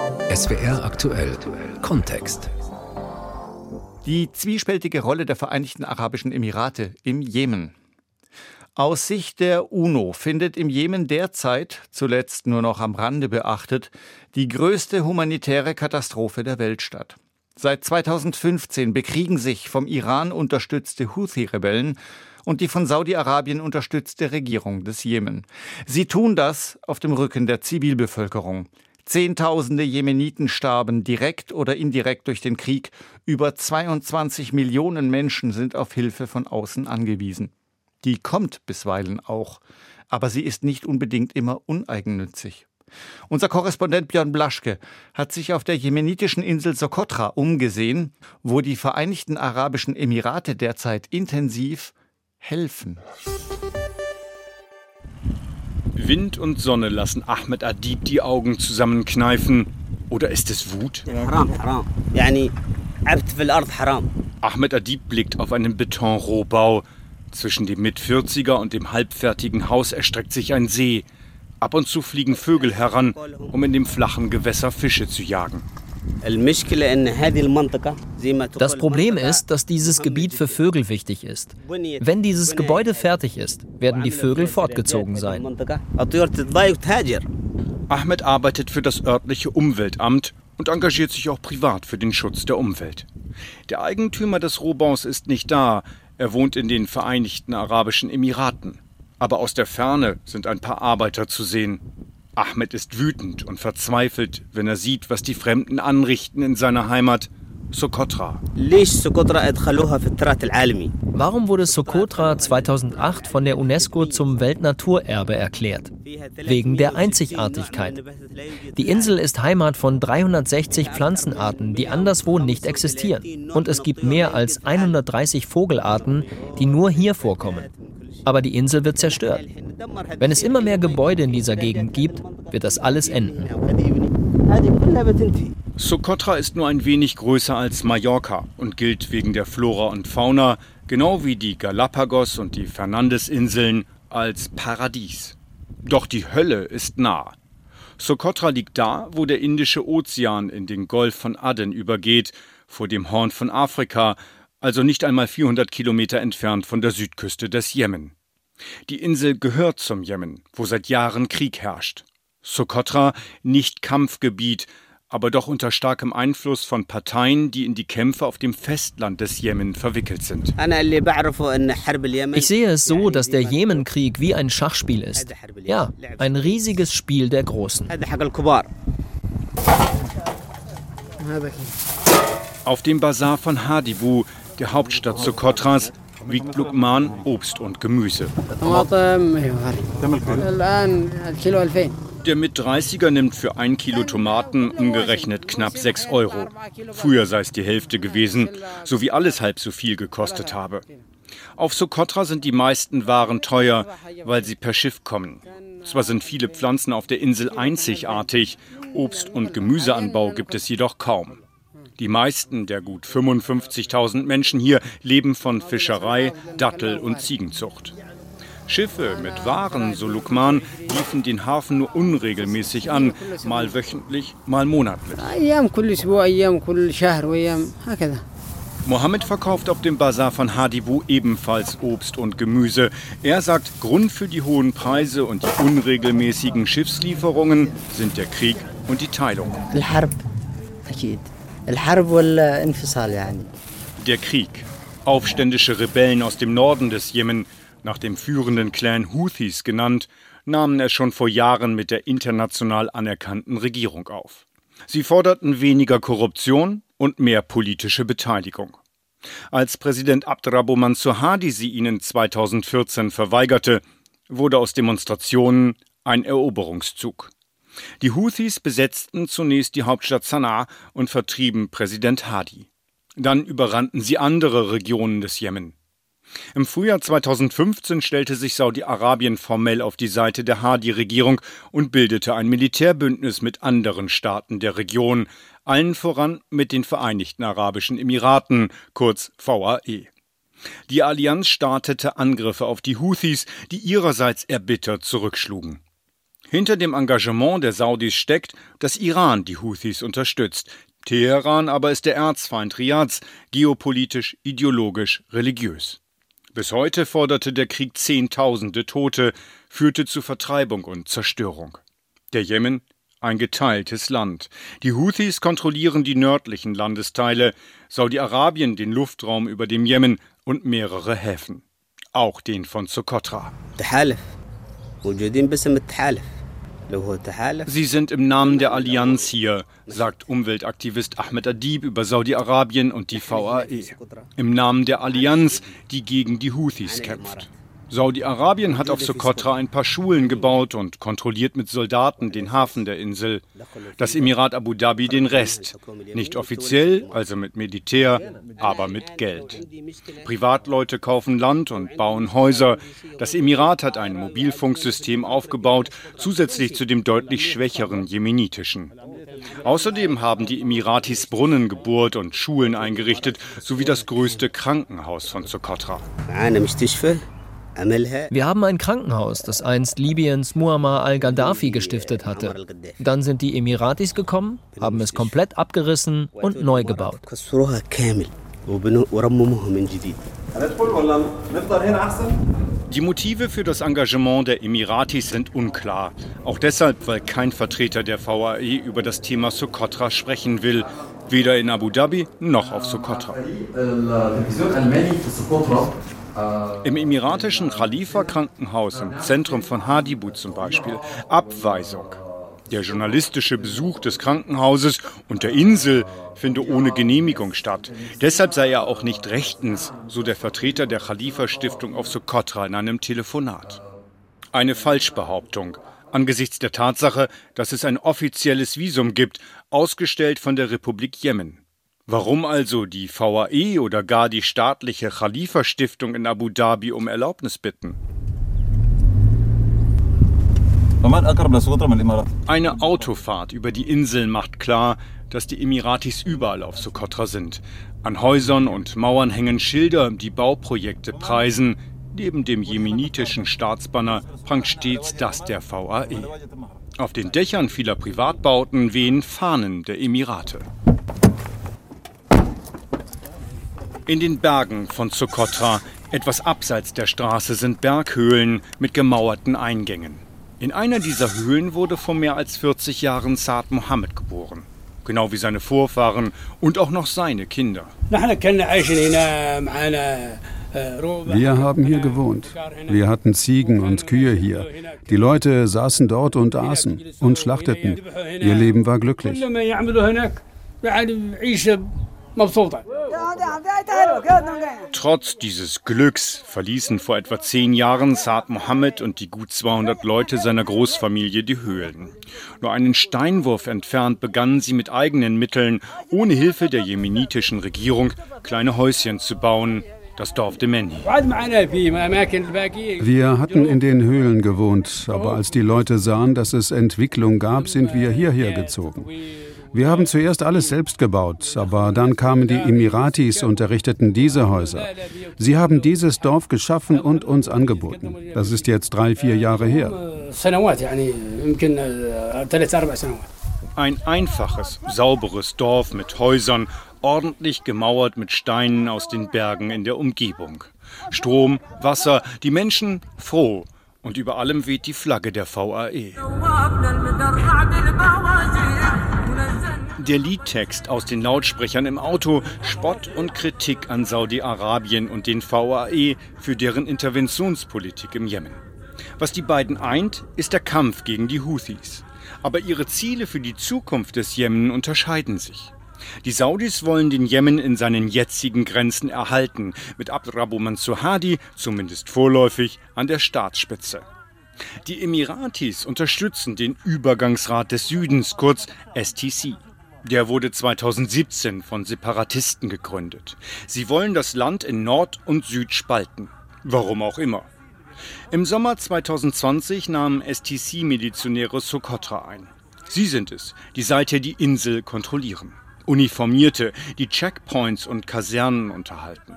SWR aktuell Kontext. Die zwiespältige Rolle der Vereinigten Arabischen Emirate im Jemen. Aus Sicht der UNO findet im Jemen derzeit, zuletzt nur noch am Rande beachtet, die größte humanitäre Katastrophe der Welt statt. Seit 2015 bekriegen sich vom Iran unterstützte Houthi-Rebellen und die von Saudi-Arabien unterstützte Regierung des Jemen. Sie tun das auf dem Rücken der Zivilbevölkerung. Zehntausende Jemeniten starben direkt oder indirekt durch den Krieg. Über 22 Millionen Menschen sind auf Hilfe von außen angewiesen. Die kommt bisweilen auch, aber sie ist nicht unbedingt immer uneigennützig. Unser Korrespondent Björn Blaschke hat sich auf der jemenitischen Insel Sokotra umgesehen, wo die Vereinigten Arabischen Emirate derzeit intensiv helfen. Wind und Sonne lassen Ahmed Adib die Augen zusammenkneifen. Oder ist es Wut? Ahmed Adib blickt auf einen Betonrohbau. Zwischen dem Mit-40er und dem halbfertigen Haus erstreckt sich ein See. Ab und zu fliegen Vögel heran, um in dem flachen Gewässer Fische zu jagen. Das Problem ist, dass dieses Gebiet für Vögel wichtig ist. Wenn dieses Gebäude fertig ist, werden die Vögel fortgezogen sein. Ahmed arbeitet für das örtliche Umweltamt und engagiert sich auch privat für den Schutz der Umwelt. Der Eigentümer des Rohbaus ist nicht da, er wohnt in den Vereinigten Arabischen Emiraten. Aber aus der Ferne sind ein paar Arbeiter zu sehen. Ahmed ist wütend und verzweifelt, wenn er sieht, was die Fremden anrichten in seiner Heimat Sokotra. Warum wurde Sokotra 2008 von der UNESCO zum Weltnaturerbe erklärt? Wegen der Einzigartigkeit. Die Insel ist Heimat von 360 Pflanzenarten, die anderswo nicht existieren. Und es gibt mehr als 130 Vogelarten, die nur hier vorkommen. Aber die Insel wird zerstört. Wenn es immer mehr Gebäude in dieser Gegend gibt, wird das alles enden. Socotra ist nur ein wenig größer als Mallorca und gilt wegen der Flora und Fauna, genau wie die Galapagos und die Fernandesinseln, als Paradies. Doch die Hölle ist nah. Socotra liegt da, wo der Indische Ozean in den Golf von Aden übergeht, vor dem Horn von Afrika, also nicht einmal 400 Kilometer entfernt von der Südküste des Jemen. Die Insel gehört zum Jemen, wo seit Jahren Krieg herrscht. Socotra nicht Kampfgebiet, aber doch unter starkem Einfluss von Parteien, die in die Kämpfe auf dem Festland des Jemen verwickelt sind. Ich sehe es so, dass der Jemenkrieg wie ein Schachspiel ist. Ja, ein riesiges Spiel der Großen. Auf dem Bazar von Hadibu, der Hauptstadt Sokotras, wiegt Lukman Obst und Gemüse. Der mit 30er nimmt für ein Kilo Tomaten umgerechnet knapp 6 Euro. Früher sei es die Hälfte gewesen, so wie alles halb so viel gekostet habe. Auf Sokotra sind die meisten Waren teuer, weil sie per Schiff kommen. Zwar sind viele Pflanzen auf der Insel einzigartig, Obst- und Gemüseanbau gibt es jedoch kaum. Die meisten der gut 55.000 Menschen hier leben von Fischerei, Dattel- und Ziegenzucht. Schiffe mit Waren, so Lukman, liefen den Hafen nur unregelmäßig an, mal wöchentlich, mal monatlich. Mohammed verkauft auf dem Bazar von Hadibu ebenfalls Obst und Gemüse. Er sagt, Grund für die hohen Preise und die unregelmäßigen Schiffslieferungen sind der Krieg und die Teilung. Der Krieg. Aufständische Rebellen aus dem Norden des Jemen nach dem führenden Clan Houthis genannt, nahmen es schon vor Jahren mit der international anerkannten Regierung auf. Sie forderten weniger Korruption und mehr politische Beteiligung. Als Präsident Abdrabbo Mansur Hadi sie ihnen 2014 verweigerte, wurde aus Demonstrationen ein Eroberungszug. Die Houthis besetzten zunächst die Hauptstadt Sanaa und vertrieben Präsident Hadi. Dann überrannten sie andere Regionen des Jemen. Im Frühjahr 2015 stellte sich Saudi-Arabien formell auf die Seite der Hadi-Regierung und bildete ein Militärbündnis mit anderen Staaten der Region, allen voran mit den Vereinigten Arabischen Emiraten, kurz VAE. Die Allianz startete Angriffe auf die Houthis, die ihrerseits erbittert zurückschlugen. Hinter dem Engagement der Saudis steckt, dass Iran die Houthis unterstützt. Teheran aber ist der Erzfeind Riads, geopolitisch, ideologisch, religiös. Bis heute forderte der Krieg Zehntausende Tote, führte zu Vertreibung und Zerstörung. Der Jemen ein geteiltes Land. Die Houthis kontrollieren die nördlichen Landesteile, Saudi-Arabien den Luftraum über dem Jemen und mehrere Häfen. Auch den von Sokotra. Sie sind im Namen der Allianz hier, sagt Umweltaktivist Ahmed Adib über Saudi-Arabien und die VAE. Im Namen der Allianz, die gegen die Houthis kämpft. Saudi-Arabien hat auf Sokotra ein paar Schulen gebaut und kontrolliert mit Soldaten den Hafen der Insel. Das Emirat Abu Dhabi den Rest. Nicht offiziell, also mit Militär, aber mit Geld. Privatleute kaufen Land und bauen Häuser. Das Emirat hat ein Mobilfunksystem aufgebaut, zusätzlich zu dem deutlich schwächeren jemenitischen. Außerdem haben die Emiratis Brunnen gebohrt und Schulen eingerichtet, sowie das größte Krankenhaus von Sokotra. Wir haben ein Krankenhaus, das einst Libyens Muammar al-Gaddafi gestiftet hatte. Dann sind die Emiratis gekommen, haben es komplett abgerissen und neu gebaut. Die Motive für das Engagement der Emiratis sind unklar. Auch deshalb, weil kein Vertreter der VAE über das Thema Sokotra sprechen will. Weder in Abu Dhabi noch auf Sokotra. Im emiratischen Khalifa-Krankenhaus im Zentrum von Hadibu zum Beispiel Abweisung. Der journalistische Besuch des Krankenhauses und der Insel finde ohne Genehmigung statt. Deshalb sei er auch nicht rechtens, so der Vertreter der Khalifa-Stiftung auf Sokotra in einem Telefonat. Eine Falschbehauptung angesichts der Tatsache, dass es ein offizielles Visum gibt, ausgestellt von der Republik Jemen. Warum also die VAE oder gar die staatliche Khalifa-Stiftung in Abu Dhabi um Erlaubnis bitten? Eine Autofahrt über die Inseln macht klar, dass die Emiratis überall auf Sokotra sind. An Häusern und Mauern hängen Schilder, die Bauprojekte preisen. Neben dem jemenitischen Staatsbanner prangt stets das der VAE. Auf den Dächern vieler Privatbauten wehen Fahnen der Emirate. In den Bergen von Sokotra, etwas abseits der Straße, sind Berghöhlen mit gemauerten Eingängen. In einer dieser Höhlen wurde vor mehr als 40 Jahren Saad Mohammed geboren. Genau wie seine Vorfahren und auch noch seine Kinder. Wir haben hier gewohnt. Wir hatten Ziegen und Kühe hier. Die Leute saßen dort und aßen und schlachteten. Ihr Leben war glücklich. Trotz dieses Glücks verließen vor etwa zehn Jahren Saad Mohammed und die gut 200 Leute seiner Großfamilie die Höhlen. Nur einen Steinwurf entfernt begannen sie mit eigenen Mitteln, ohne Hilfe der jemenitischen Regierung, kleine Häuschen zu bauen, das Dorf Demeni. Wir hatten in den Höhlen gewohnt, aber als die Leute sahen, dass es Entwicklung gab, sind wir hierher gezogen. Wir haben zuerst alles selbst gebaut, aber dann kamen die Emiratis und errichteten diese Häuser. Sie haben dieses Dorf geschaffen und uns angeboten. Das ist jetzt drei, vier Jahre her. Ein einfaches, sauberes Dorf mit Häusern, ordentlich gemauert mit Steinen aus den Bergen in der Umgebung. Strom, Wasser, die Menschen froh. Und über allem weht die Flagge der VAE. Der Liedtext aus den Lautsprechern im Auto Spott und Kritik an Saudi-Arabien und den VAE für deren Interventionspolitik im Jemen. Was die beiden eint, ist der Kampf gegen die Houthis. Aber ihre Ziele für die Zukunft des Jemen unterscheiden sich. Die Saudis wollen den Jemen in seinen jetzigen Grenzen erhalten, mit Abdrabu Mansur Hadi, zumindest vorläufig, an der Staatsspitze. Die Emiratis unterstützen den Übergangsrat des Südens, kurz STC. Der wurde 2017 von Separatisten gegründet. Sie wollen das Land in Nord und Süd spalten. Warum auch immer. Im Sommer 2020 nahmen STC-Milizionäre Sokotra ein. Sie sind es, die seither die Insel kontrollieren. Uniformierte, die Checkpoints und Kasernen unterhalten.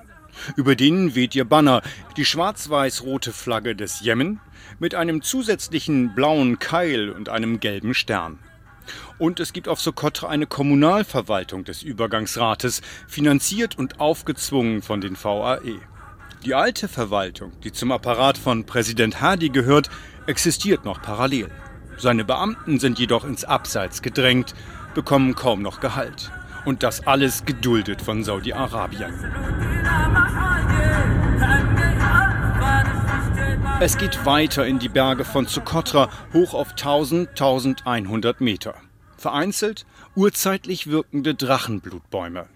Über denen weht ihr Banner, die schwarz-weiß-rote Flagge des Jemen mit einem zusätzlichen blauen Keil und einem gelben Stern. Und es gibt auf Sokotra eine Kommunalverwaltung des Übergangsrates, finanziert und aufgezwungen von den VAE. Die alte Verwaltung, die zum Apparat von Präsident Hadi gehört, existiert noch parallel. Seine Beamten sind jedoch ins Abseits gedrängt, bekommen kaum noch Gehalt. Und das alles geduldet von Saudi-Arabien. Es geht weiter in die Berge von Sokotra hoch auf 1000, 1100 Meter. Vereinzelt urzeitlich wirkende Drachenblutbäume.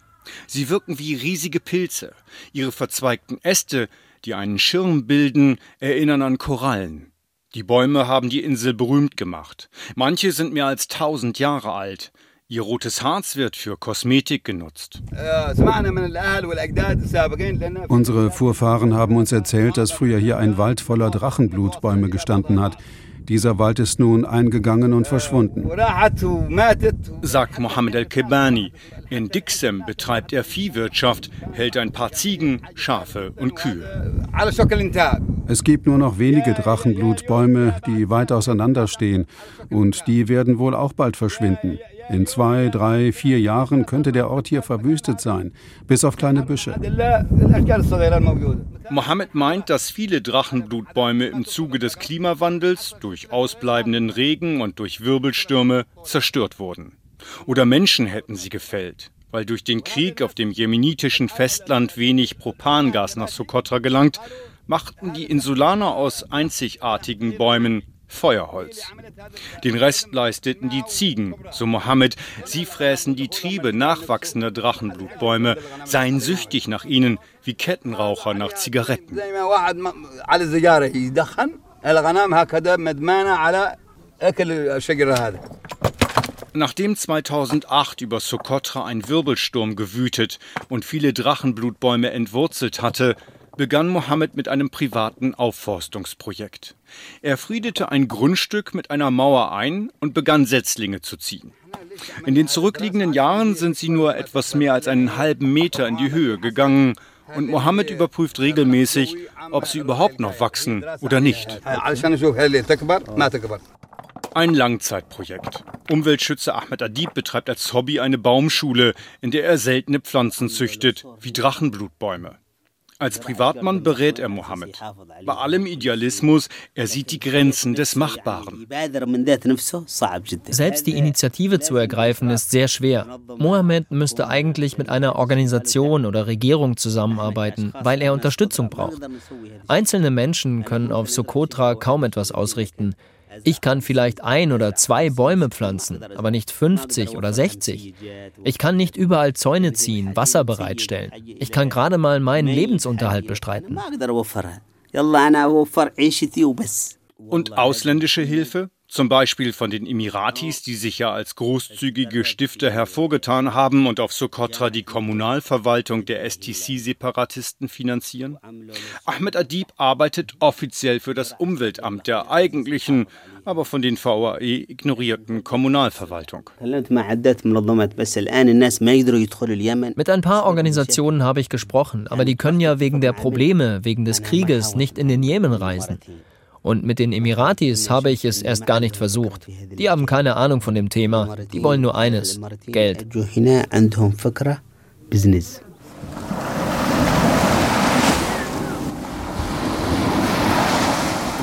Sie wirken wie riesige Pilze. Ihre verzweigten Äste, die einen Schirm bilden, erinnern an Korallen. Die Bäume haben die Insel berühmt gemacht. Manche sind mehr als tausend Jahre alt. Ihr rotes Harz wird für Kosmetik genutzt. Unsere Vorfahren haben uns erzählt, dass früher hier ein Wald voller Drachenblutbäume gestanden hat. Dieser Wald ist nun eingegangen und verschwunden. Sagt Mohammed El-Kebani. In Dixem betreibt er Viehwirtschaft, hält ein paar Ziegen, Schafe und Kühe. Es gibt nur noch wenige Drachenblutbäume, die weit auseinander stehen. Und die werden wohl auch bald verschwinden. In zwei, drei, vier Jahren könnte der Ort hier verwüstet sein, bis auf kleine Büsche. Mohammed meint, dass viele Drachenblutbäume im Zuge des Klimawandels durch ausbleibenden Regen und durch Wirbelstürme zerstört wurden. Oder Menschen hätten sie gefällt, weil durch den Krieg auf dem jemenitischen Festland wenig Propangas nach Sokotra gelangt, machten die Insulaner aus einzigartigen Bäumen Feuerholz. Den Rest leisteten die Ziegen, so Mohammed. Sie fräßen die Triebe nachwachsender Drachenblutbäume, seien süchtig nach ihnen, wie Kettenraucher nach Zigaretten. Nachdem 2008 über Sokotra ein Wirbelsturm gewütet und viele Drachenblutbäume entwurzelt hatte, begann Mohammed mit einem privaten Aufforstungsprojekt. Er friedete ein Grundstück mit einer Mauer ein und begann Setzlinge zu ziehen. In den zurückliegenden Jahren sind sie nur etwas mehr als einen halben Meter in die Höhe gegangen und Mohammed überprüft regelmäßig, ob sie überhaupt noch wachsen oder nicht. Ein Langzeitprojekt. Umweltschützer Ahmed Adib betreibt als Hobby eine Baumschule, in der er seltene Pflanzen züchtet, wie Drachenblutbäume. Als Privatmann berät er Mohammed. Bei allem Idealismus, er sieht die Grenzen des Machbaren. Selbst die Initiative zu ergreifen ist sehr schwer. Mohammed müsste eigentlich mit einer Organisation oder Regierung zusammenarbeiten, weil er Unterstützung braucht. Einzelne Menschen können auf Sokotra kaum etwas ausrichten. Ich kann vielleicht ein oder zwei Bäume pflanzen, aber nicht 50 oder 60. Ich kann nicht überall Zäune ziehen, Wasser bereitstellen. Ich kann gerade mal meinen Lebensunterhalt bestreiten. Und ausländische Hilfe? Zum Beispiel von den Emiratis, die sich ja als großzügige Stifter hervorgetan haben und auf Sokotra die Kommunalverwaltung der STC-Separatisten finanzieren? Ahmed Adib arbeitet offiziell für das Umweltamt der eigentlichen, aber von den VAE ignorierten Kommunalverwaltung. Mit ein paar Organisationen habe ich gesprochen, aber die können ja wegen der Probleme, wegen des Krieges nicht in den Jemen reisen. Und mit den Emiratis habe ich es erst gar nicht versucht. Die haben keine Ahnung von dem Thema. Die wollen nur eines, Geld.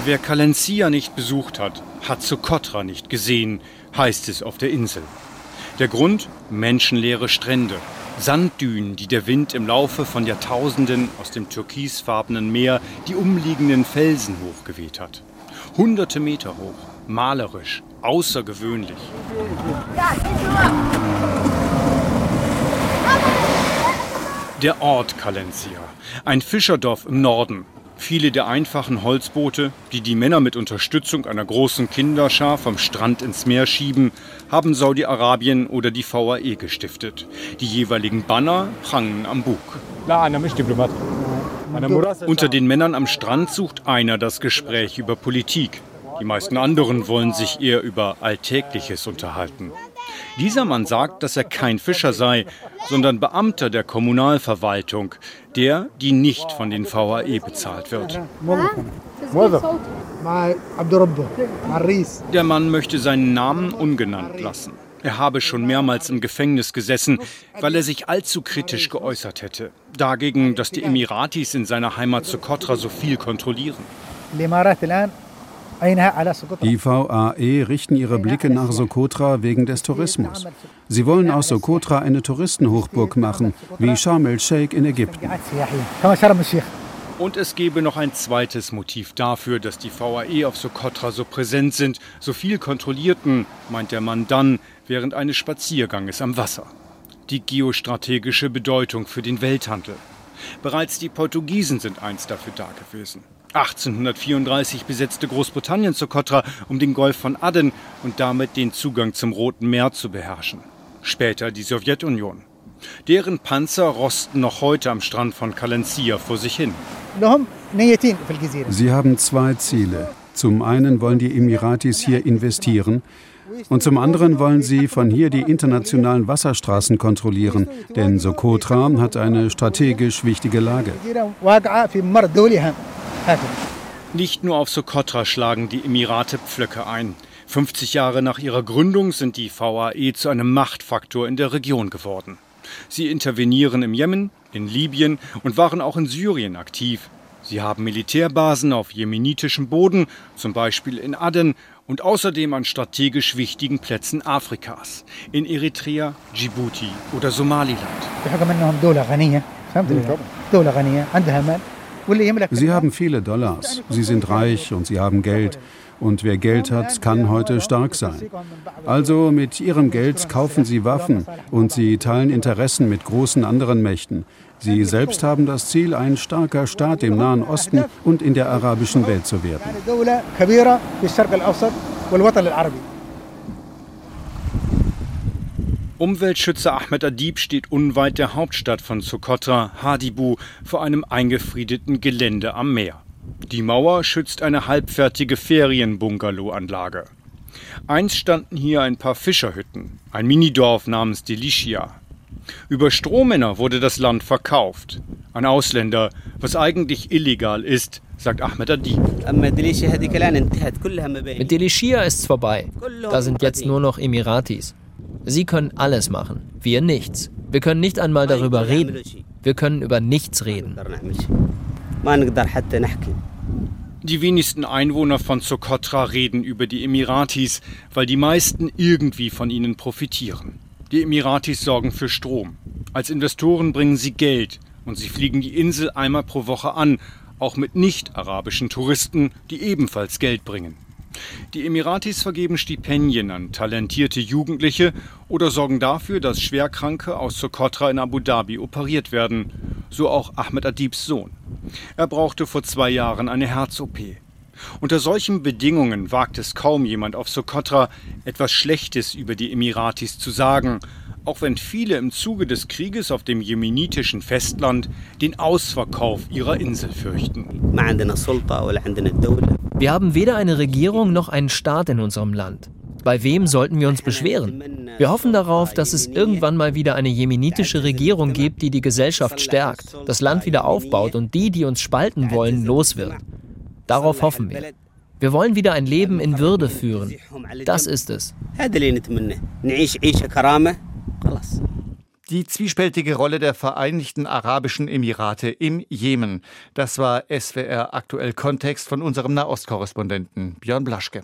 Wer Kalencia nicht besucht hat, hat Sokotra nicht gesehen, heißt es auf der Insel. Der Grund? Menschenleere Strände. Sanddünen, die der Wind im Laufe von Jahrtausenden aus dem türkisfarbenen Meer die umliegenden Felsen hochgeweht hat. Hunderte Meter hoch, malerisch, außergewöhnlich. Der Ort Kalencia, ein Fischerdorf im Norden, Viele der einfachen Holzboote, die die Männer mit Unterstützung einer großen Kinderschar vom Strand ins Meer schieben, haben Saudi-Arabien oder die VAE gestiftet. Die jeweiligen Banner prangen am Bug. Unter den Männern am Strand sucht einer das Gespräch über Politik. Die meisten anderen wollen sich eher über Alltägliches unterhalten. Dieser Mann sagt, dass er kein Fischer sei, sondern Beamter der Kommunalverwaltung, der, die nicht von den VAE bezahlt wird. Der Mann möchte seinen Namen ungenannt lassen. Er habe schon mehrmals im Gefängnis gesessen, weil er sich allzu kritisch geäußert hätte. Dagegen, dass die Emiratis in seiner Heimat Sokotra so viel kontrollieren. Die VAE richten ihre Blicke nach Sokotra wegen des Tourismus. Sie wollen aus Sokotra eine Touristenhochburg machen, wie Sharm el-Sheikh in Ägypten. Und es gebe noch ein zweites Motiv dafür, dass die VAE auf Sokotra so präsent sind, so viel kontrollierten, meint der Mann dann, während eines Spazierganges am Wasser. Die geostrategische Bedeutung für den Welthandel. Bereits die Portugiesen sind einst dafür da gewesen. 1834 besetzte Großbritannien Sokotra, um den Golf von Aden und damit den Zugang zum Roten Meer zu beherrschen. Später die Sowjetunion. Deren Panzer rosten noch heute am Strand von Kalencia vor sich hin. Sie haben zwei Ziele. Zum einen wollen die Emiratis hier investieren und zum anderen wollen sie von hier die internationalen Wasserstraßen kontrollieren, denn Sokotra hat eine strategisch wichtige Lage. Nicht nur auf Sokotra schlagen die Emirate Pflöcke ein. 50 Jahre nach ihrer Gründung sind die VAE zu einem Machtfaktor in der Region geworden. Sie intervenieren im Jemen, in Libyen und waren auch in Syrien aktiv. Sie haben Militärbasen auf jemenitischem Boden, zum Beispiel in Aden und außerdem an strategisch wichtigen Plätzen Afrikas, in Eritrea, Djibouti oder Somaliland. Sie haben viele Dollars, sie sind reich und sie haben Geld. Und wer Geld hat, kann heute stark sein. Also mit ihrem Geld kaufen sie Waffen und sie teilen Interessen mit großen anderen Mächten. Sie selbst haben das Ziel, ein starker Staat im Nahen Osten und in der arabischen Welt zu werden. Umweltschützer Ahmed Adib steht unweit der Hauptstadt von Sokotra, Hadibu, vor einem eingefriedeten Gelände am Meer. Die Mauer schützt eine halbfertige Ferienbungalow-Anlage. Einst standen hier ein paar Fischerhütten, ein Minidorf namens Delicia. Über Strohmänner wurde das Land verkauft. An Ausländer, was eigentlich illegal ist, sagt Ahmed Adib. Mit Delicia ist's vorbei. Da sind jetzt nur noch Emiratis. Sie können alles machen, wir nichts. Wir können nicht einmal darüber reden. Wir können über nichts reden. Die wenigsten Einwohner von Sokotra reden über die Emiratis, weil die meisten irgendwie von ihnen profitieren. Die Emiratis sorgen für Strom. Als Investoren bringen sie Geld und sie fliegen die Insel einmal pro Woche an, auch mit nicht-arabischen Touristen, die ebenfalls Geld bringen. Die Emiratis vergeben Stipendien an talentierte Jugendliche oder sorgen dafür, dass Schwerkranke aus Sokotra in Abu Dhabi operiert werden. So auch Ahmed Adibs Sohn. Er brauchte vor zwei Jahren eine Herz-OP. Unter solchen Bedingungen wagt es kaum jemand auf Sokotra, etwas Schlechtes über die Emiratis zu sagen, auch wenn viele im Zuge des Krieges auf dem jemenitischen Festland den Ausverkauf ihrer Insel fürchten. Wir haben weder eine Regierung noch einen Staat in unserem Land. Bei wem sollten wir uns beschweren? Wir hoffen darauf, dass es irgendwann mal wieder eine jemenitische Regierung gibt, die die Gesellschaft stärkt, das Land wieder aufbaut und die, die uns spalten wollen, los wird. Darauf hoffen wir. Wir wollen wieder ein Leben in Würde führen. Das ist es. Die zwiespältige Rolle der Vereinigten Arabischen Emirate im Jemen. Das war SWR aktuell Kontext von unserem Nahostkorrespondenten Björn Blaschke.